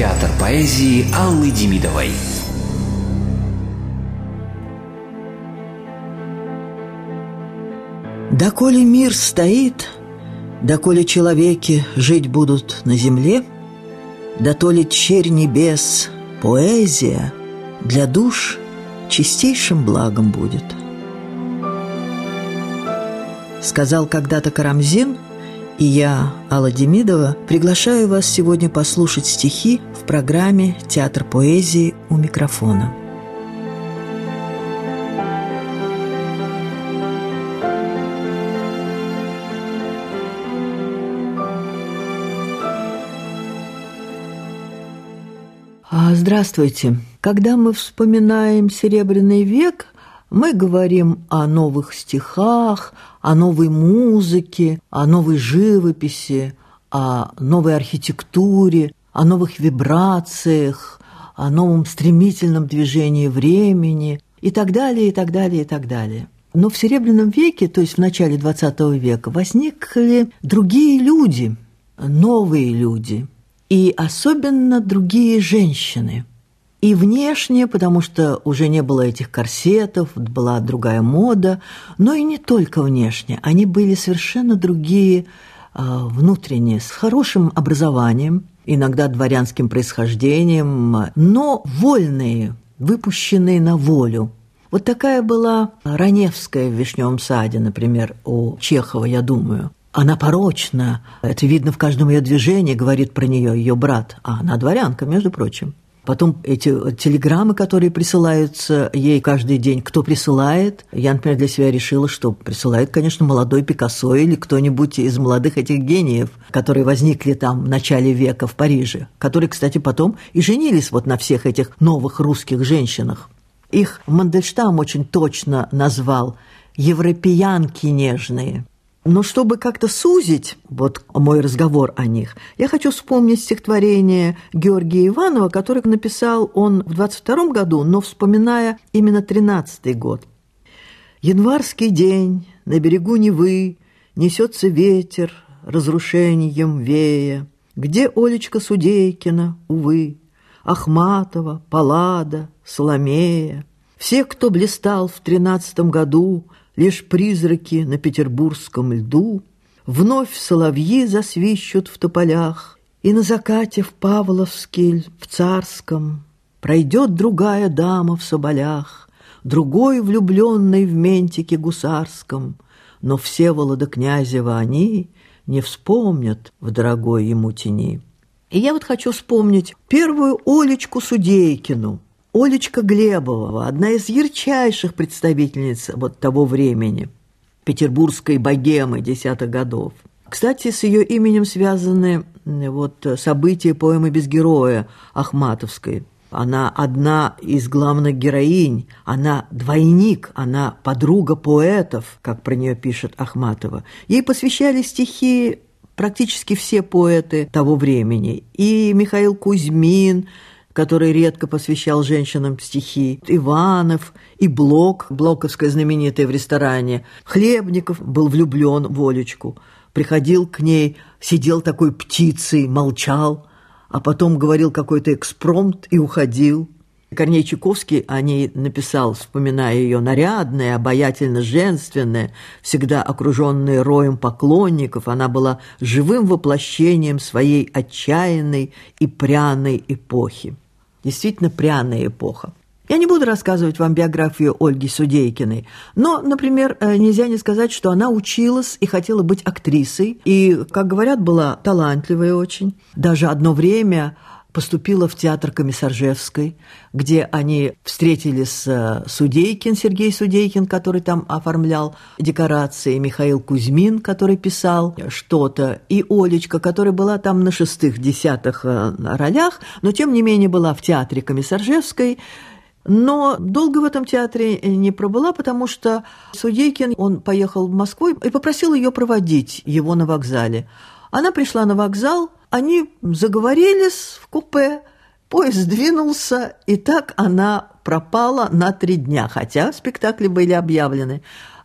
Театр поэзии Аллы Демидовой. Доколе мир стоит, доколе человеки жить будут на земле, да то ли черь небес, поэзия для душ чистейшим благом будет. Сказал когда-то Карамзин, и я, Алла Демидова, приглашаю вас сегодня послушать стихи программе «Театр поэзии» у микрофона. А, здравствуйте. Когда мы вспоминаем Серебряный век, мы говорим о новых стихах, о новой музыке, о новой живописи, о новой архитектуре, о новых вибрациях, о новом стремительном движении времени и так далее, и так далее, и так далее. Но в Серебряном веке, то есть в начале XX века, возникли другие люди, новые люди – и особенно другие женщины. И внешне, потому что уже не было этих корсетов, была другая мода, но и не только внешне. Они были совершенно другие внутренне, с хорошим образованием, иногда дворянским происхождением, но вольные, выпущенные на волю. Вот такая была Раневская в «Вишневом саде», например, у Чехова, я думаю. Она порочна. Это видно в каждом ее движении, говорит про нее ее брат. А она дворянка, между прочим. Потом эти телеграммы, которые присылаются ей каждый день, кто присылает. Я, например, для себя решила, что присылает, конечно, молодой Пикассо или кто-нибудь из молодых этих гениев, которые возникли там в начале века в Париже, которые, кстати, потом и женились вот на всех этих новых русских женщинах. Их Мандельштам очень точно назвал «европеянки нежные». Но чтобы как-то сузить вот мой разговор о них, я хочу вспомнить стихотворение Георгия Иванова, которое написал он в 22 году, но вспоминая именно 13 год. «Январский день, на берегу Невы, несется ветер, разрушением вея. Где Олечка Судейкина, увы, Ахматова, Паллада, Соломея? Все, кто блистал в тринадцатом году, Лишь призраки на петербургском льду, Вновь соловьи засвищут в тополях, И на закате в Павловске, в Царском, Пройдет другая дама в соболях, Другой влюбленный в ментике гусарском, Но все Волода Князева они Не вспомнят в дорогой ему тени. И я вот хочу вспомнить первую Олечку Судейкину, Олечка Глебова, одна из ярчайших представительниц вот того времени, петербургской богемы десятых годов. Кстати, с ее именем связаны вот события поэмы «Без героя» Ахматовской. Она одна из главных героинь, она двойник, она подруга поэтов, как про нее пишет Ахматова. Ей посвящали стихи практически все поэты того времени. И Михаил Кузьмин, который редко посвящал женщинам стихи, Иванов и Блок, Блоковская знаменитая в ресторане. Хлебников был влюблен в Олечку, приходил к ней, сидел такой птицей, молчал, а потом говорил какой-то экспромт и уходил. Корней Чуковский о ней написал, вспоминая ее нарядная, обаятельно женственная, всегда окруженная роем поклонников, она была живым воплощением своей отчаянной и пряной эпохи. Действительно пряная эпоха. Я не буду рассказывать вам биографию Ольги Судейкиной, но, например, э, нельзя не сказать, что она училась и хотела быть актрисой, и, как говорят, была талантливая очень. Даже одно время поступила в театр Комиссаржевской, где они встретились с э, Судейкин, Сергей Судейкин, который там оформлял декорации, Михаил Кузьмин, который писал что-то, и Олечка, которая была там на шестых-десятых э, ролях, но тем не менее была в театре Комиссаржевской, но долго в этом театре не пробыла, потому что Судейкин, он поехал в Москву и попросил ее проводить его на вокзале. Она пришла на вокзал, они заговорились в купе, поезд двинулся, и так она пропала на три дня, хотя спектакли были объявлены.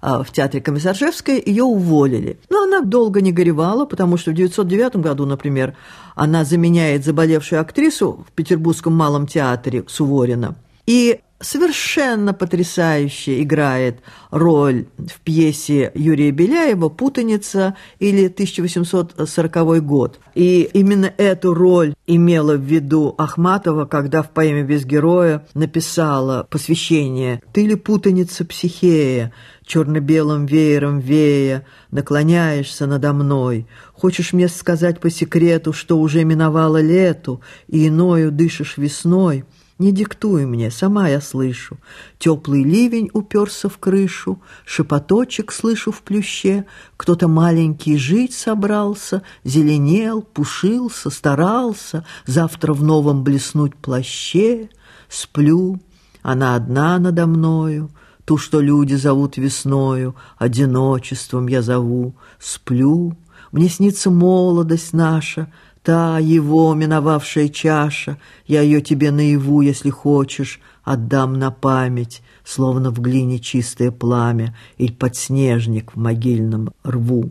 а, в театре Комиссаржевской, ее уволили. Но она долго не горевала, потому что в 1909 году, например, она заменяет заболевшую актрису в Петербургском малом театре Суворина. И совершенно потрясающе играет роль в пьесе Юрия Беляева «Путаница» или 1840 год. И именно эту роль имела в виду Ахматова, когда в поэме «Без героя» написала посвящение «Ты ли путаница психея, черно-белым веером вея, наклоняешься надо мной. Хочешь мне сказать по секрету, что уже миновало лету, и иною дышишь весной?» Не диктуй мне, сама я слышу. Теплый ливень уперся в крышу, Шепоточек слышу в плюще. Кто-то маленький жить собрался, Зеленел, пушился, старался Завтра в новом блеснуть плаще. Сплю, она одна надо мною, Ту, что люди зовут весною, Одиночеством я зову. Сплю, мне снится молодость наша, Та его миновавшая чаша, я ее тебе наяву, если хочешь, отдам на память, словно в глине чистое пламя или подснежник в могильном рву.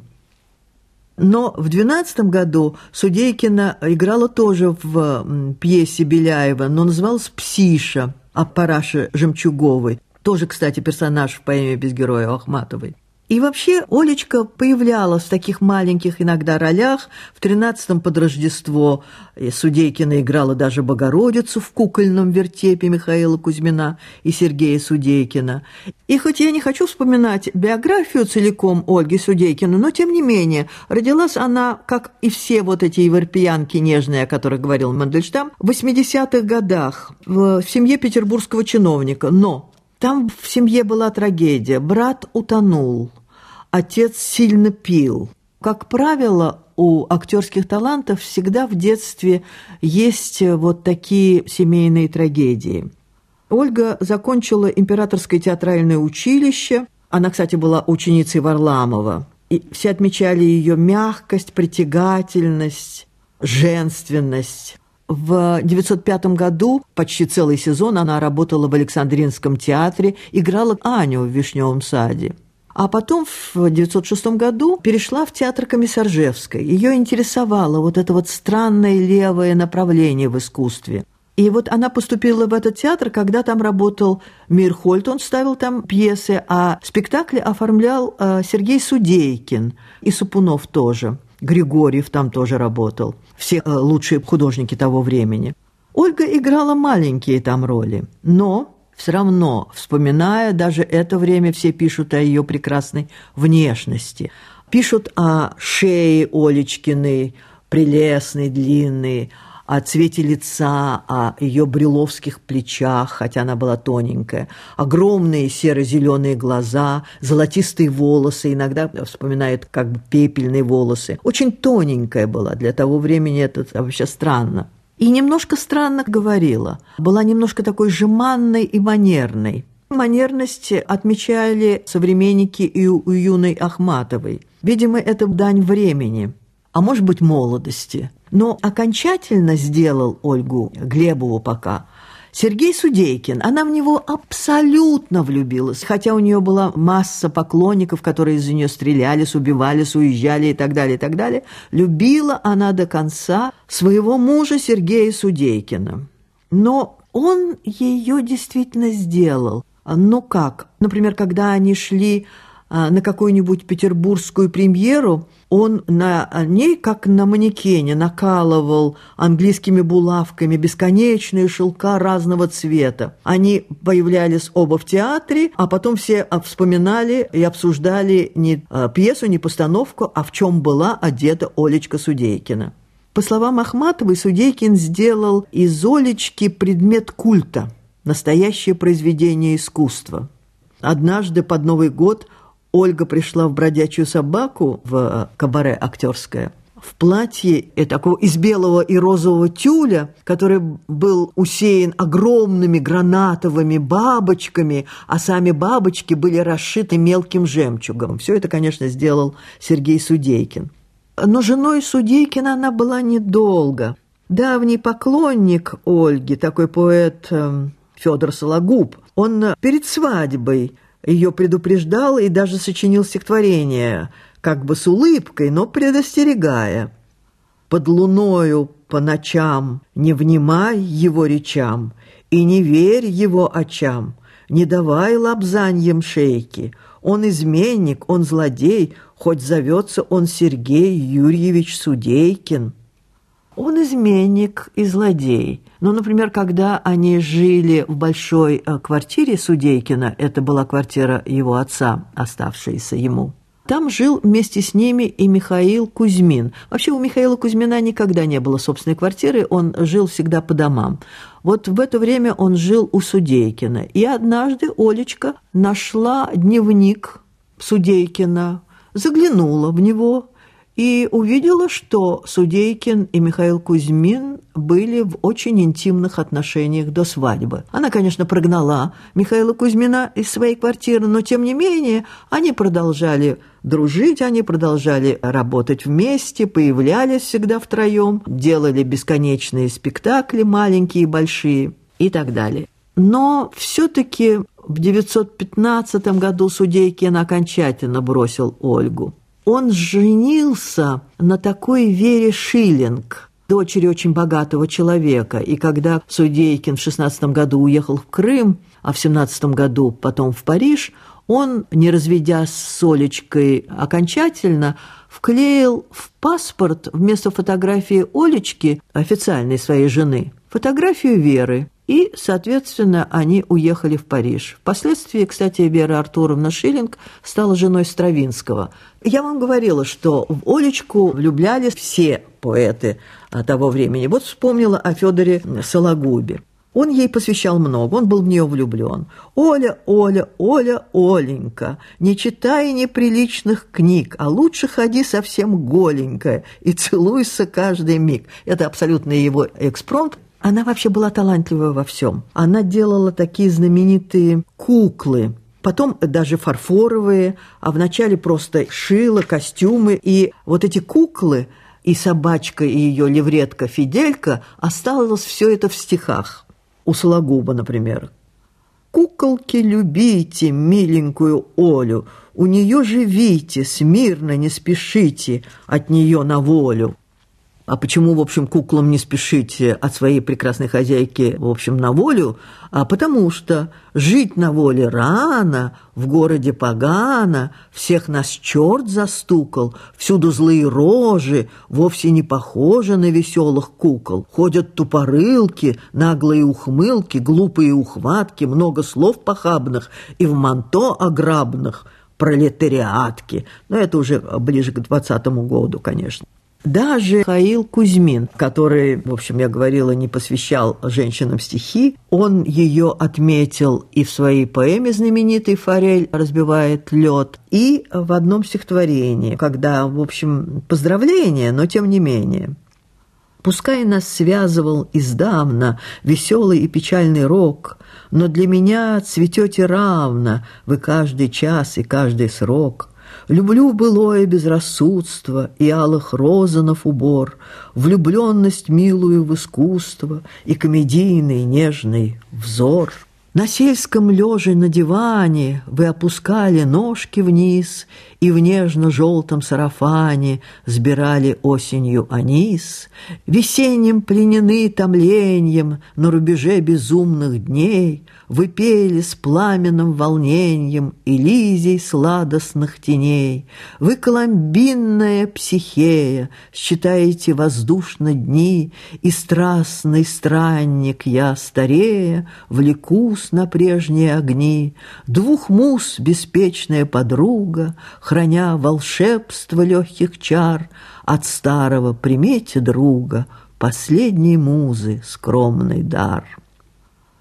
Но в двенадцатом году Судейкина играла тоже в пьесе Беляева, но называлась «Псиша» от Параши Жемчуговой. Тоже, кстати, персонаж в поэме «Без героя» Ахматовой. И вообще Олечка появлялась в таких маленьких иногда ролях. В тринадцатом под Рождество Судейкина играла даже Богородицу в кукольном вертепе Михаила Кузьмина и Сергея Судейкина. И хоть я не хочу вспоминать биографию целиком Ольги Судейкина, но тем не менее родилась она, как и все вот эти европеянки нежные, о которых говорил Мандельштам, в 80-х годах в семье петербургского чиновника. Но там в семье была трагедия. Брат утонул, отец сильно пил. Как правило, у актерских талантов всегда в детстве есть вот такие семейные трагедии. Ольга закончила императорское театральное училище. Она, кстати, была ученицей Варламова. И все отмечали ее мягкость, притягательность, женственность. В 1905 году почти целый сезон она работала в Александринском театре, играла Аню в «Вишневом саде». А потом в 1906 году перешла в театр Комиссаржевской. Ее интересовало вот это вот странное левое направление в искусстве. И вот она поступила в этот театр, когда там работал Мирхольд, он ставил там пьесы, а спектакли оформлял э, Сергей Судейкин и Супунов тоже. Григорьев там тоже работал. Все э, лучшие художники того времени. Ольга играла маленькие там роли, но все равно, вспоминая даже это время, все пишут о ее прекрасной внешности. Пишут о шее Олечкиной, прелестной, длинной, о цвете лица, о ее брюловских плечах, хотя она была тоненькая, огромные серо-зеленые глаза, золотистые волосы, иногда вспоминают как бы пепельные волосы. Очень тоненькая была, для того времени это вообще странно. И немножко странно говорила, была немножко такой жеманной и манерной. Манерность отмечали современники и у юной Ахматовой. Видимо, это дань времени, а может быть молодости – но окончательно сделал Ольгу Глебову пока Сергей Судейкин. Она в него абсолютно влюбилась, хотя у нее была масса поклонников, которые из-за нее стрелялись, убивались, уезжали и так далее, и так далее. Любила она до конца своего мужа Сергея Судейкина. Но он ее действительно сделал. Ну как? Например, когда они шли на какую-нибудь петербургскую премьеру, он на ней, как на манекене, накалывал английскими булавками бесконечные шелка разного цвета. Они появлялись оба в театре, а потом все вспоминали и обсуждали не а, пьесу, не постановку, а в чем была одета Олечка Судейкина. По словам Ахматовой, Судейкин сделал из Олечки предмет культа, настоящее произведение искусства. Однажды под Новый год Ольга пришла в бродячую собаку в э, кабаре актерское в платье э, такого из белого и розового тюля, который был усеян огромными гранатовыми бабочками, а сами бабочки были расшиты мелким жемчугом. Все это, конечно, сделал Сергей Судейкин. Но женой Судейкина она была недолго. Давний поклонник Ольги, такой поэт эм, Федор Сологуб, он перед свадьбой ее предупреждал и даже сочинил стихотворение, как бы с улыбкой, но предостерегая. «Под луною по ночам не внимай его речам и не верь его очам, не давай лапзаньем шейки. Он изменник, он злодей, хоть зовется он Сергей Юрьевич Судейкин». Он изменник и злодей. Ну, например, когда они жили в большой э, квартире Судейкина, это была квартира его отца, оставшаяся ему, там жил вместе с ними и Михаил Кузьмин. Вообще у Михаила Кузьмина никогда не было собственной квартиры, он жил всегда по домам. Вот в это время он жил у Судейкина. И однажды Олечка нашла дневник Судейкина, заглянула в него и увидела, что Судейкин и Михаил Кузьмин были в очень интимных отношениях до свадьбы. Она, конечно, прогнала Михаила Кузьмина из своей квартиры, но, тем не менее, они продолжали дружить, они продолжали работать вместе, появлялись всегда втроем, делали бесконечные спектакли, маленькие и большие и так далее. Но все-таки в 915 году Судейкин окончательно бросил Ольгу. Он женился на такой Вере Шиллинг, дочери очень богатого человека. И когда Судейкин в 16 году уехал в Крым, а в 17 году потом в Париж, он, не разведясь с Олечкой окончательно, вклеил в паспорт вместо фотографии Олечки, официальной своей жены, фотографию Веры. И, соответственно, они уехали в Париж. Впоследствии, кстати, Вера Артуровна Шиллинг стала женой Стравинского. Я вам говорила, что в Олечку влюблялись все поэты того времени. Вот вспомнила о Федоре Сологубе. Он ей посвящал много, он был в нее влюблен. «Оля, Оля, Оля, Оленька, не читай неприличных книг, а лучше ходи совсем голенькая и целуйся каждый миг». Это абсолютно его экспромт. Она вообще была талантливая во всем. Она делала такие знаменитые куклы, потом даже фарфоровые, а вначале просто шила костюмы. И вот эти куклы, и собачка, и ее левретка Фиделька, осталось все это в стихах у Сологуба, например. «Куколки любите, миленькую Олю, у нее живите, смирно не спешите от нее на волю». А почему, в общем, куклам не спешите от своей прекрасной хозяйки, в общем, на волю? А потому что жить на воле рано, в городе погано, всех нас черт застукал, всюду злые рожи, вовсе не похожи на веселых кукол. Ходят тупорылки, наглые ухмылки, глупые ухватки, много слов похабных и в манто ограбных, пролетариатки. Но это уже ближе к двадцатому году, конечно. Даже Хаил Кузьмин, который, в общем, я говорила, не посвящал женщинам стихи, он ее отметил и в своей поэме знаменитой «Форель разбивает лед», и в одном стихотворении, когда, в общем, поздравление, но тем не менее. Пускай нас связывал издавна веселый и печальный рок, но для меня цветете равно вы каждый час и каждый срок – Люблю былое безрассудство и алых розанов убор, Влюбленность милую в искусство и комедийный нежный взор. На сельском лёже на диване Вы опускали ножки вниз И в нежно-желтом сарафане Сбирали осенью анис. Весенним пленены томлением На рубеже безумных дней Вы пели с пламенным волнением Элизий сладостных теней. Вы коломбинная психея Считаете воздушно дни, И страстный странник я, старея, Влекусь мус на прежние огни, Двух мус беспечная подруга, Храня волшебство легких чар, От старого примете друга, Последней музы скромный дар.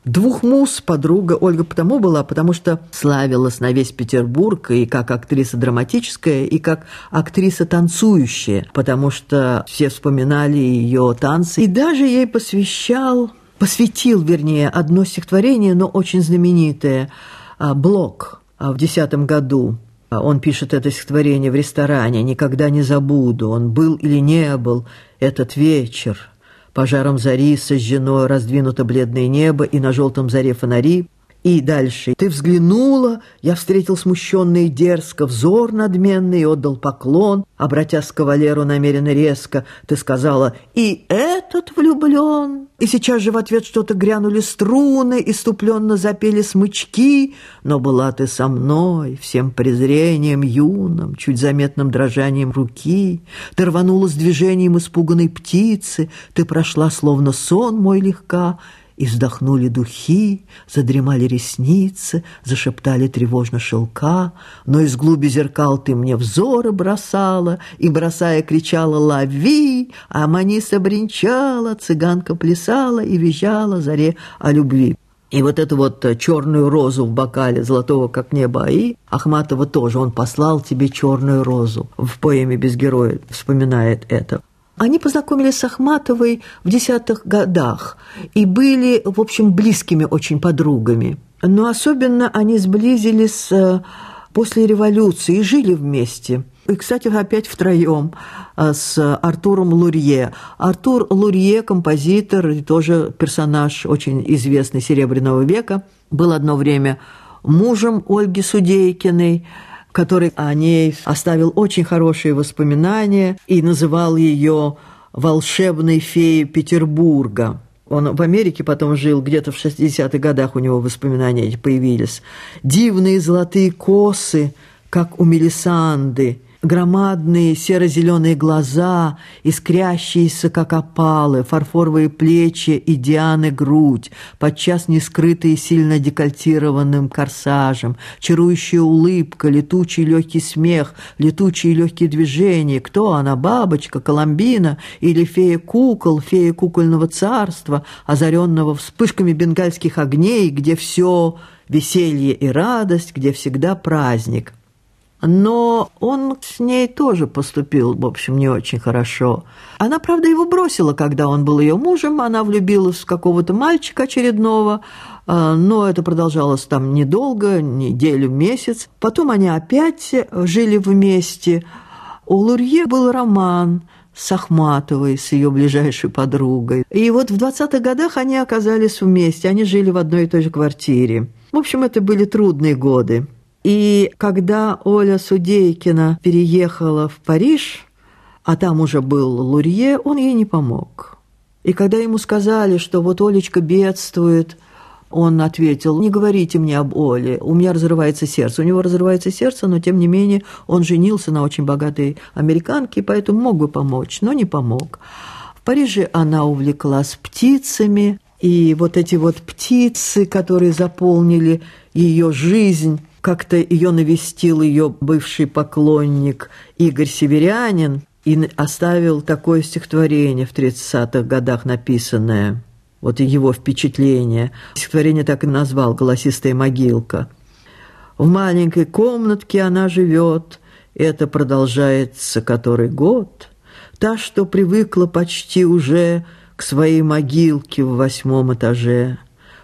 Двух муз подруга Ольга потому была, потому что славилась на весь Петербург и как актриса драматическая, и как актриса танцующая, потому что все вспоминали ее танцы. И даже ей посвящал посвятил, вернее, одно стихотворение, но очень знаменитое, а, Блок а, в десятом году. А, он пишет это стихотворение в ресторане «Никогда не забуду, он был или не был этот вечер». Пожаром зари сожжено раздвинуто бледное небо, и на желтом заре фонари, И дальше. Ты взглянула, я встретил смущенный и дерзко, взор надменный отдал поклон. Обратясь к кавалеру намеренно резко, ты сказала «И этот влюблен». И сейчас же в ответ что-то грянули струны, иступленно запели смычки. Но была ты со мной, всем презрением юным, чуть заметным дрожанием руки. Ты рванула с движением испуганной птицы, ты прошла словно сон мой легка, и вздохнули духи, задремали ресницы, зашептали тревожно шелка, но из глуби зеркал ты мне взоры бросала, и, бросая, кричала «Лови!», а Маниса бренчала, цыганка плясала и визжала заре о любви. И вот эту вот черную розу в бокале золотого, как небо Аи, Ахматова тоже, он послал тебе черную розу. В поэме «Без героя» вспоминает это. Они познакомились с Ахматовой в десятых годах и были, в общем, близкими очень подругами. Но особенно они сблизились э, после революции и жили вместе. И, кстати, опять втроем э, с Артуром Лурье. Артур Лурье, композитор, тоже персонаж очень известный Серебряного века, был одно время мужем Ольги Судейкиной, который о ней оставил очень хорошие воспоминания и называл ее «волшебной феей Петербурга». Он в Америке потом жил, где-то в 60-х годах у него воспоминания эти появились. «Дивные золотые косы, как у Мелисанды», Громадные серо-зеленые глаза, искрящиеся, как опалы, фарфоровые плечи и Дианы грудь, подчас не скрытые сильно декольтированным корсажем, чарующая улыбка, летучий легкий смех, летучие легкие движения. Кто она, бабочка, Коломбина или фея кукол, фея кукольного царства, озаренного вспышками бенгальских огней, где все веселье и радость, где всегда праздник?» Но он с ней тоже поступил, в общем, не очень хорошо. Она, правда, его бросила, когда он был ее мужем, она влюбилась в какого-то мальчика очередного, а, но это продолжалось там недолго, неделю, месяц. Потом они опять жили вместе. У Лурье был роман с Ахматовой, с ее ближайшей подругой. И вот в 20-х годах они оказались вместе, они жили в одной и той же квартире. В общем, это были трудные годы. И когда Оля Судейкина переехала в Париж, а там уже был Лурье, он ей не помог. И когда ему сказали, что вот Олечка бедствует, он ответил, не говорите мне об Оле, у меня разрывается сердце. У него разрывается сердце, но тем не менее он женился на очень богатой американке, поэтому мог бы помочь, но не помог. В Париже она увлеклась птицами, и вот эти вот птицы, которые заполнили ее жизнь, как-то ее навестил ее бывший поклонник Игорь Северянин и оставил такое стихотворение в 30-х годах написанное. Вот и его впечатление. Стихотворение так и назвал «Голосистая могилка». В маленькой комнатке она живет, это продолжается который год. Та, что привыкла почти уже к своей могилке в восьмом этаже.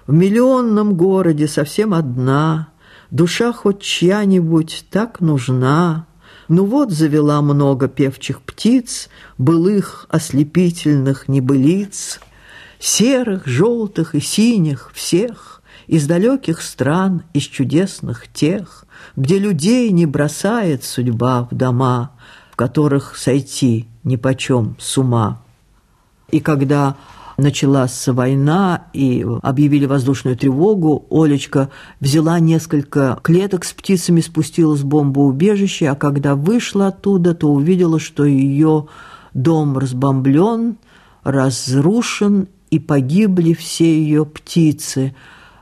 В миллионном городе совсем одна – Душа хоть чья-нибудь так нужна. Ну вот завела много певчих птиц, Былых ослепительных небылиц, Серых, желтых и синих всех, Из далеких стран, из чудесных тех, Где людей не бросает судьба в дома, В которых сойти нипочем с ума. И когда началась война и объявили воздушную тревогу, Олечка взяла несколько клеток с птицами, спустилась в бомбоубежище, а когда вышла оттуда, то увидела, что ее дом разбомблен, разрушен, и погибли все ее птицы.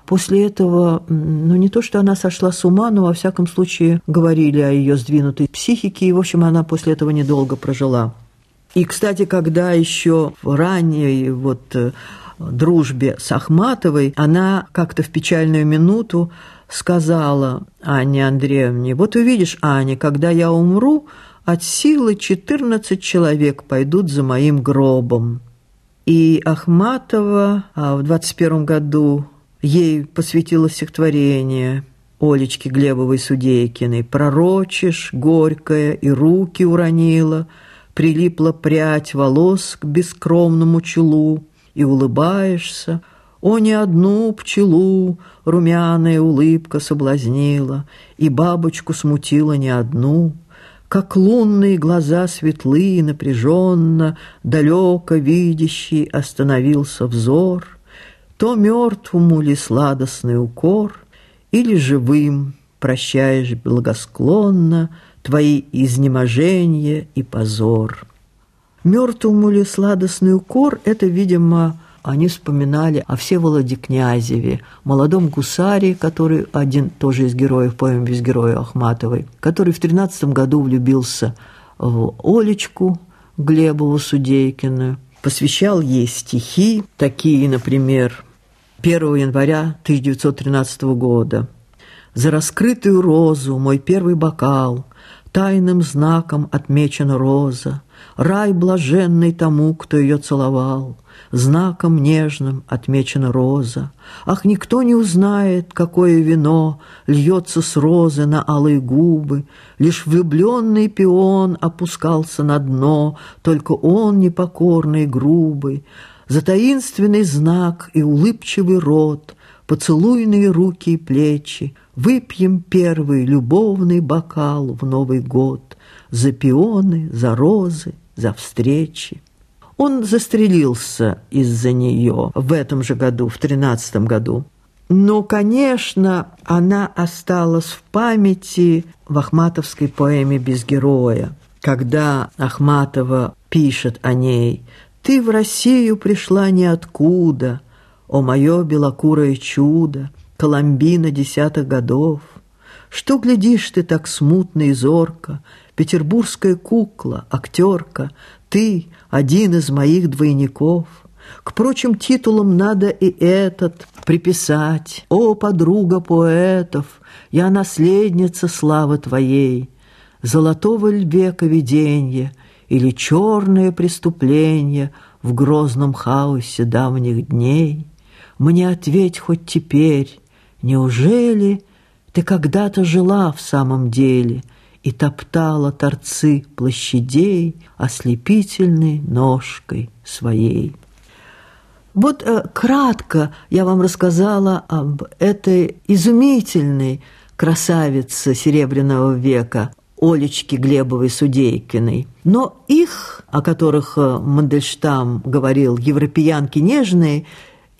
После этого, ну не то, что она сошла с ума, но во всяком случае говорили о ее сдвинутой психике, и, в общем, она после этого недолго прожила. И, кстати, когда еще в ранней вот э, дружбе с Ахматовой, она как-то в печальную минуту сказала Анне Андреевне, «Вот увидишь, Аня, когда я умру, от силы 14 человек пойдут за моим гробом». И Ахматова а в 21 году ей посвятила стихотворение Олечки Глебовой-Судейкиной «Пророчишь, горькая, и руки уронила», прилипла прядь волос к бескромному чулу, и улыбаешься. О, ни одну пчелу румяная улыбка соблазнила, И бабочку смутила не одну, Как лунные глаза светлые напряженно, Далеко видящий остановился взор, То мертвому ли сладостный укор, Или живым прощаешь благосклонно Твои изнеможения и позор. Мертвому ли сладостный укор — это, видимо, они вспоминали о Всеволоде Князеве, молодом гусаре, который один тоже из героев поэм «Без героя» Ахматовой, который в 13 году влюбился в Олечку Глебову Судейкину, посвящал ей стихи, такие, например, 1 января 1913 года. «За раскрытую розу мой первый бокал, тайным знаком отмечена роза, рай блаженный тому, кто ее целовал» знаком нежным отмечена роза. Ах, никто не узнает, какое вино льется с розы на алые губы. Лишь влюбленный пион опускался на дно, только он непокорный и грубый. За таинственный знак и улыбчивый рот, поцелуйные руки и плечи, Выпьем первый любовный бокал в Новый год За пионы, за розы, за встречи. Он застрелился из-за нее в этом же году, в тринадцатом году. Но, конечно, она осталась в памяти в ахматовской поэме «Без героя», когда Ахматова пишет о ней «Ты в Россию пришла ниоткуда, о мое белокурое чудо, Коломбина десятых годов. Что глядишь ты так смутно и зорко, Петербургская кукла, актерка, ты один из моих двойников. К прочим титулам надо и этот приписать. О, подруга поэтов, я наследница славы твоей, Золотого века виденья или черное преступление В грозном хаосе давних дней. Мне ответь хоть теперь, неужели Ты когда-то жила в самом деле — и топтала торцы площадей ослепительной ножкой своей. Вот э, кратко я вам рассказала об этой изумительной красавице Серебряного века Олечки Глебовой Судейкиной. Но их, о которых э, Мандельштам говорил, европеянки нежные,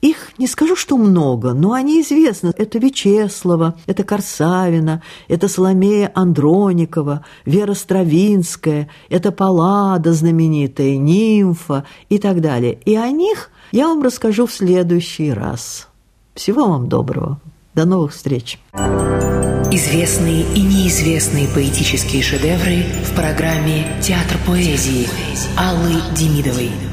их не скажу, что много, но они известны. Это Вячеслава, это Корсавина, это Соломея Андроникова, Вера Стравинская, это Паллада знаменитая, Нимфа и так далее. И о них я вам расскажу в следующий раз. Всего вам доброго. До новых встреч. Известные и неизвестные поэтические шедевры в программе «Театр поэзии» Аллы Демидовой.